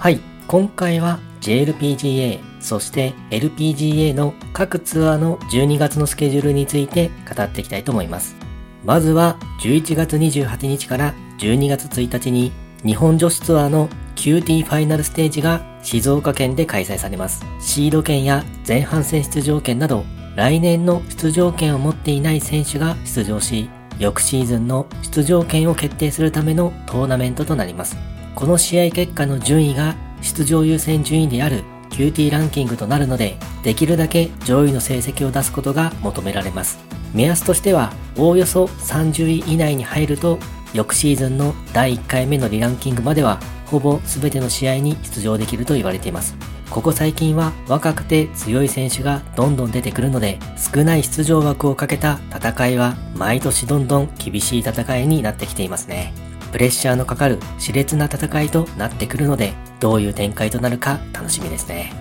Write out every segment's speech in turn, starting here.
はい、今回は JLPGA、そして LPGA の各ツアーの12月のスケジュールについて語っていきたいと思います。まずは11月28日から12月1日に日本女子ツアーの QT ファイナルステージが静岡県で開催されます。シード権や前半戦出場権など来年の出場権を持っていない選手が出場し、翌シーズンの出場権を決定するためのトーナメントとなります。この試合結果の順位が出場優先順位である QT ランキングとなるので、できるだけ上位の成績を出すことが求められます。目安としては、おおよそ30位以内に入ると、翌シーズンの第1回目のリランキングまでは、ほぼ全ての試合に出場できると言われています。ここ最近は若くて強い選手がどんどん出てくるので、少ない出場枠をかけた戦いは毎年どんどん厳しい戦いになってきていますね。プレッシャーのかかる熾烈な戦いとなってくるので、どういう展開となるか楽しみですね。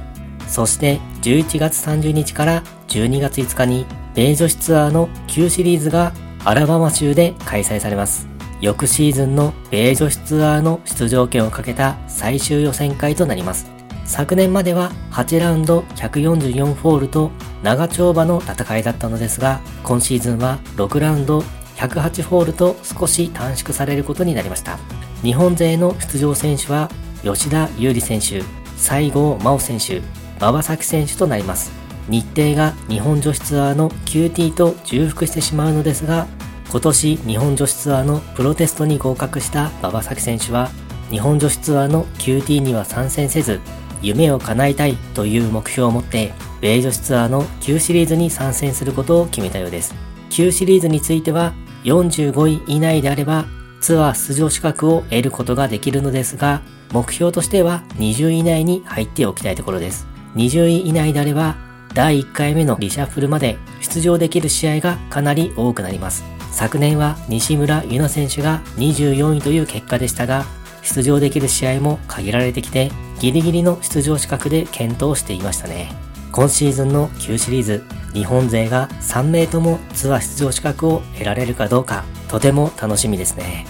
そして11月30日から12月5日に米女子ツアーの旧シリーズがアラバマ州で開催されます。翌シーズンの米女子ツアーの出場権をかけた最終予選会となります。昨年までは8ラウンド144ホールと長丁場の戦いだったのですが、今シーズンは6ラウンド108ホールと少し短縮されることになりました。日本勢の出場選手は吉田優里選手、西郷真央選手、馬場咲選手となります。日程が日本女子ツアーの QT と重複してしまうのですが、今年日本女子ツアーのプロテストに合格した馬場咲選手は、日本女子ツアーの QT には参戦せず、夢を叶えたいという目標を持って、米女子ツアーの Q シリーズに参戦することを決めたようです。Q シリーズについては、45位以内であれば、ツアー出場資格を得ることができるのですが、目標としては20位以内に入っておきたいところです。20位以内であれば、第1回目のリシャッフルまで出場できる試合がかなり多くなります。昨年は西村優奈選手が24位という結果でしたが、出場できる試合も限られてきて、ギリギリの出場資格で検討していましたね。今シーズンの旧シリーズ、日本勢が3名ともツアー出場資格を得られるかどうか、とても楽しみですね。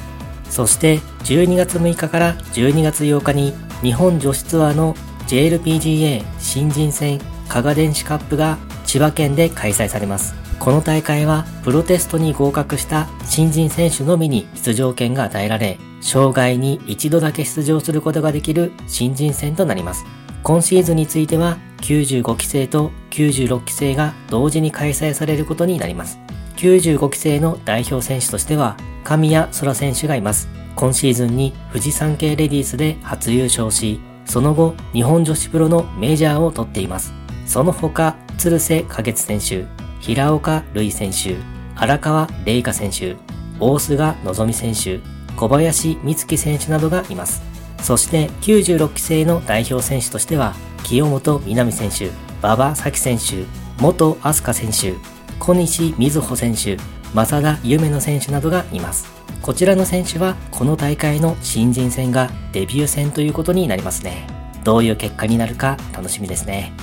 そして12月6日から12月8日に日本女子ツアーの JLPGA 新人戦加賀電子カップが千葉県で開催されます。この大会はプロテストに合格した新人選手のみに出場権が与えられ、生涯に一度だけ出場することができる新人戦となります。今シーズンについては95期生と96期生が同時に開催されることになります。95期生の代表選手としては神谷空選手がいます。今シーズンに富士山系レディースで初優勝し、その後日本女子プロのメジャーを取っています。その他、鶴瀬花月選手、平岡瑠衣選手、荒川玲香選手、大菅希選手、小林美月選手などがいます。そして96期生の代表選手としては、清本南選手、馬場咲選手、元飛鳥選手、小西瑞穂選手、正田夢乃選手などがいます。こちらの選手はこの大会の新人戦がデビュー戦ということになりますね。どういう結果になるか楽しみですね。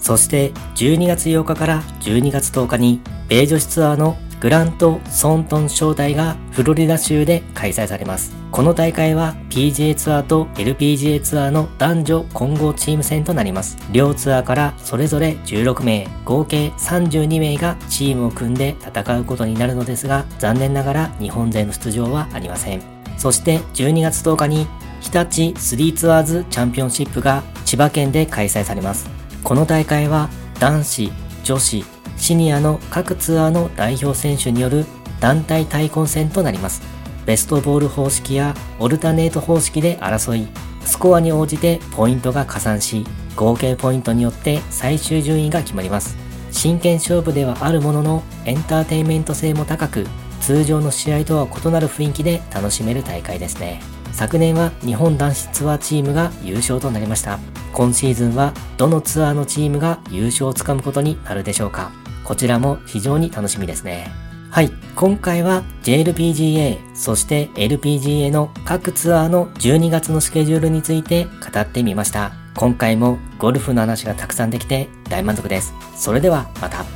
そして12月8日から12月10日に米女子ツアーのグラント・ソントン招待がフロリダ州で開催されます。この大会は PGA ツアーと LPGA ツアーの男女混合チーム戦となります。両ツアーからそれぞれ16名、合計32名がチームを組んで戦うことになるのですが、残念ながら日本勢の出場はありません。そして12月10日に日立3ツアーズチャンピオンシップが千葉県で開催されます。この大会は男子、女子、シニアの各ツアーの代表選手による団体対抗戦となります。ベストボール方式やオルタネート方式で争い、スコアに応じてポイントが加算し、合計ポイントによって最終順位が決まります。真剣勝負ではあるものの、エンターテインメント性も高く、通常の試合とは異なる雰囲気で楽しめる大会ですね。昨年は日本男子ツアーチームが優勝となりました。今シーズンはどのツアーのチームが優勝をつかむことになるでしょうかこちらも非常に楽しみですね。はい。今回は JLPGA、そして LPGA の各ツアーの12月のスケジュールについて語ってみました。今回もゴルフの話がたくさんできて大満足です。それではまた。